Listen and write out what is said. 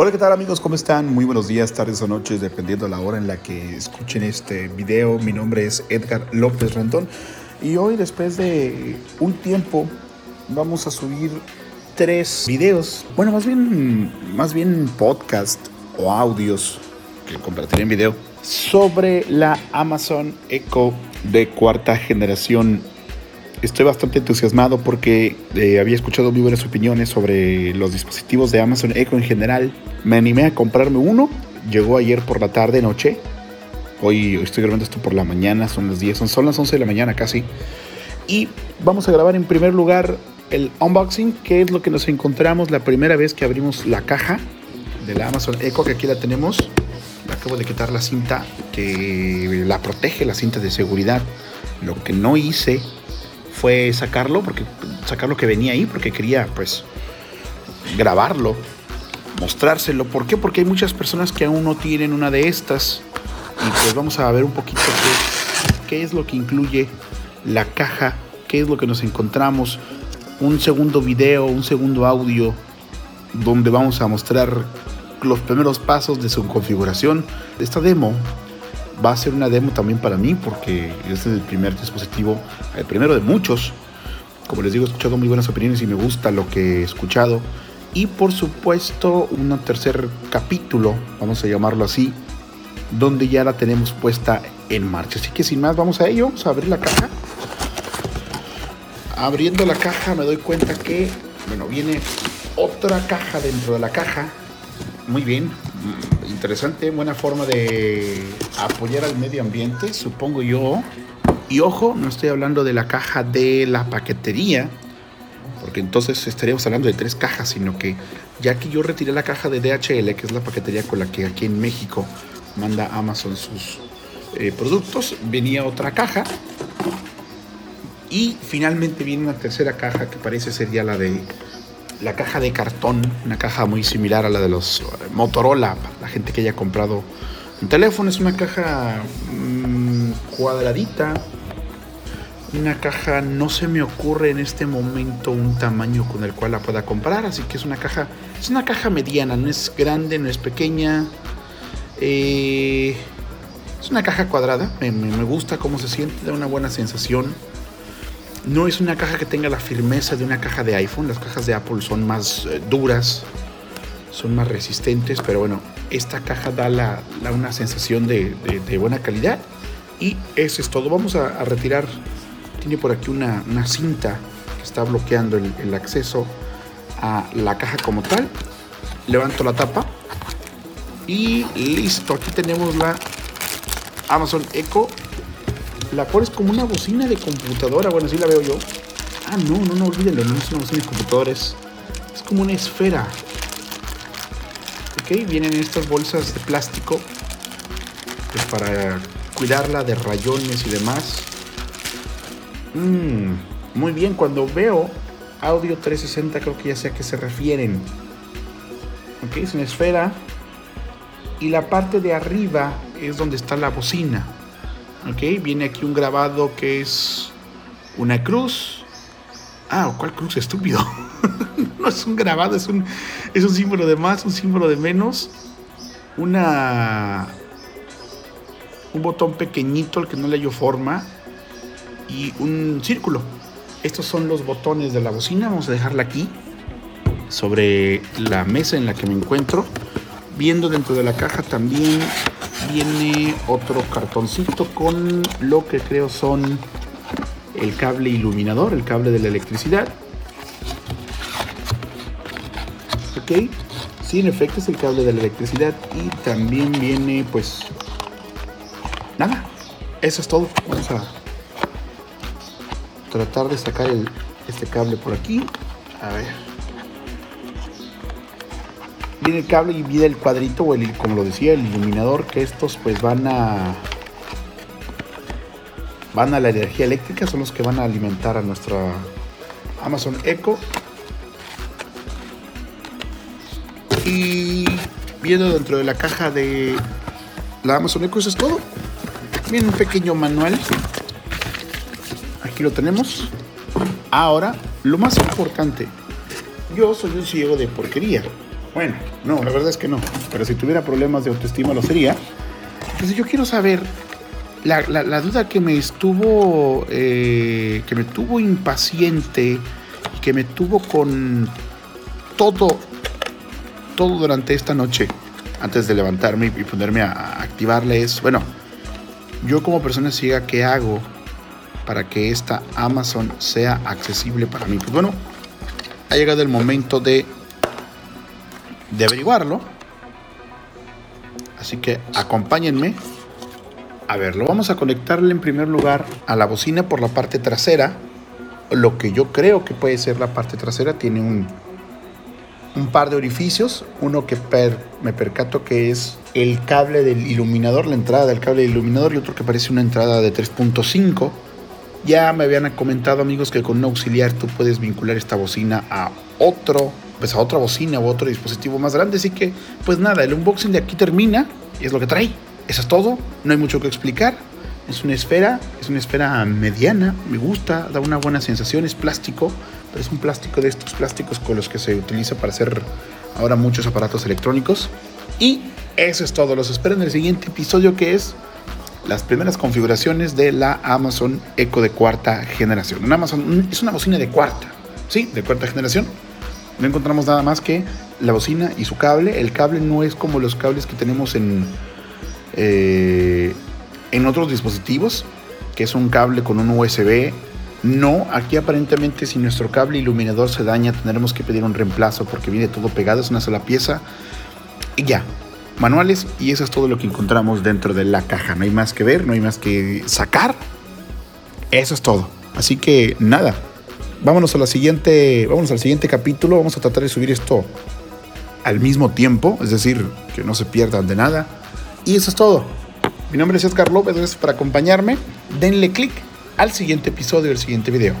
Hola, ¿qué tal amigos? ¿Cómo están? Muy buenos días, tardes o noches, dependiendo de la hora en la que escuchen este video. Mi nombre es Edgar López Rentón y hoy después de un tiempo vamos a subir tres videos. Bueno, más bien, más bien podcast o audios que convertiré en video sobre la Amazon Echo de cuarta generación estoy bastante entusiasmado porque eh, había escuchado muy buenas opiniones sobre los dispositivos de Amazon Echo en general. Me animé a comprarme uno. Llegó ayer por la tarde, noche. Hoy estoy grabando esto por la mañana, son las 10, son, son las 11 de la mañana casi. Y vamos a grabar en primer lugar el unboxing, que es lo que nos encontramos la primera vez que abrimos la caja de la Amazon Echo, que aquí la tenemos. acabo de quitar la cinta que la protege, la cinta de seguridad. Lo que no hice fue sacarlo, porque sacar lo que venía ahí, porque quería pues grabarlo, mostrárselo. ¿Por qué? Porque hay muchas personas que aún no tienen una de estas. Y pues vamos a ver un poquito qué, qué es lo que incluye la caja, qué es lo que nos encontramos. Un segundo video, un segundo audio, donde vamos a mostrar los primeros pasos de su configuración. Esta demo va a ser una demo también para mí porque este es el primer dispositivo, el primero de muchos. Como les digo, he escuchado muy buenas opiniones y me gusta lo que he escuchado. Y por supuesto, un tercer capítulo, vamos a llamarlo así, donde ya la tenemos puesta en marcha. Así que sin más, vamos a ello, vamos a abrir la caja. Abriendo la caja me doy cuenta que, bueno, viene otra caja dentro de la caja. Muy bien, interesante, buena forma de apoyar al medio ambiente, supongo yo. Y ojo, no estoy hablando de la caja de la paquetería, porque entonces estaríamos hablando de tres cajas, sino que ya que yo retiré la caja de DHL, que es la paquetería con la que aquí en México manda Amazon sus eh, productos, venía otra caja. Y finalmente viene una tercera caja que parece ser ya la de la caja de cartón, una caja muy similar a la de los Motorola, para la gente que haya comprado un teléfono. Es una caja mmm, cuadradita. Una caja, no se me ocurre en este momento un tamaño con el cual la pueda comprar, así que es una caja, es una caja mediana, no es grande, no es pequeña. Eh, es una caja cuadrada, me, me gusta cómo se siente, da una buena sensación no es una caja que tenga la firmeza de una caja de iPhone. Las cajas de Apple son más eh, duras, son más resistentes, pero bueno, esta caja da una sensación de, buena calidad. Y eso es todo. Vamos a, retirar, tiene por aquí una, cinta que está bloqueando el acceso a la caja como tal. Levanto la tapa y listo. Aquí tenemos la Amazon Echo la cual es como una bocina de computadora. Bueno, así la veo yo. Ah, no, no, no, olvídenlo, no es una bocina de computadores. Es como una esfera. Ok, vienen estas bolsas de plástico pues para cuidarla de rayones y demás. Mm, muy bien, cuando veo audio 360 creo que ya sé a qué se refieren. Ok, es una esfera. Y la parte de arriba es donde está la bocina. Ok, viene aquí un grabado que es una cruz. Ah, ¿cuál cruz? Estúpido. no es un grabado, es un, es un símbolo de más, un símbolo de menos. Una. Un botón pequeñito al que no le hallo forma. Y un círculo. Estos son los botones de la bocina. Vamos a dejarla aquí. Sobre la mesa en la que me encuentro. Viendo dentro de la caja también viene otro cartoncito con lo que creo son el cable iluminador, el cable de la electricidad. Ok, sí, en efecto es el cable de la electricidad y también viene pues nada, eso es todo. Vamos a tratar de sacar este cable por aquí. A ver viene el cable y viene el cuadrito o el, como lo decía, el iluminador que estos pues van a van a la energía eléctrica, son los que van a alimentar a nuestra Amazon Echo. Y viendo dentro de la caja de la Amazon Echo, eso es todo. Viene un pequeño manual. Aquí lo tenemos. Ahora, lo más importante. Yo soy un ciego de porquería Bueno, no, la verdad es que no. Pero si tuviera problemas de autoestima lo sería. Entonces yo quiero saber la, la, duda que me estuvo, eh, que me tuvo impaciente y que me tuvo con todo, todo durante esta noche, antes de levantarme y ponerme a activarle es, bueno, yo como persona ciega, ¿qué hago para que esta Amazon sea accesible para mí? Pues bueno, ha llegado el momento de, de averiguarlo. Así que acompáñenme a ver, lo vamos a conectarle en primer lugar a la bocina por la parte trasera. Lo que yo creo que puede ser la parte trasera tiene un, un par de orificios. Uno que me percato que es el cable del iluminador, la entrada del cable del iluminador, y otro que parece una entrada de 3.5. Ya me habían comentado amigos que con un auxiliar tú puedes vincular esta bocina a otro, pues a otra bocina o otro dispositivo más grande. Así que, pues nada, el unboxing de aquí termina y es lo que trae. Eso es todo, no hay mucho que explicar. Es una esfera, es una esfera mediana, me gusta, da una buena sensación, es plástico, pero es un plástico de estos plásticos con los que se utiliza para hacer ahora muchos aparatos electrónicos. Y eso es todo, los espero en el siguiente episodio que es las primeras configuraciones de la Amazon Echo de cuarta generación. Una Amazon es una bocina de cuarta, sí, de cuarta generación. No encontramos nada más que la bocina y su cable. El cable no es como los cables que tenemos en eh, en otros dispositivos, que es un cable con un USB. No, aquí aparentemente si nuestro cable iluminador se daña tendremos que pedir un reemplazo porque viene todo pegado, es una sola pieza. Y ya, manuales y eso es todo lo que encontramos dentro de la caja. No hay más que ver, no hay más que sacar. Eso es todo. Así que nada, vámonos a siguiente, vámonos al siguiente capítulo. Vamos a tratar de subir esto al mismo tiempo, es decir, que no se pierdan de nada. Y eso es todo. Mi nombre es Edgar López, gracias por acompañarme. Denle click al siguiente episodio, del siguiente video.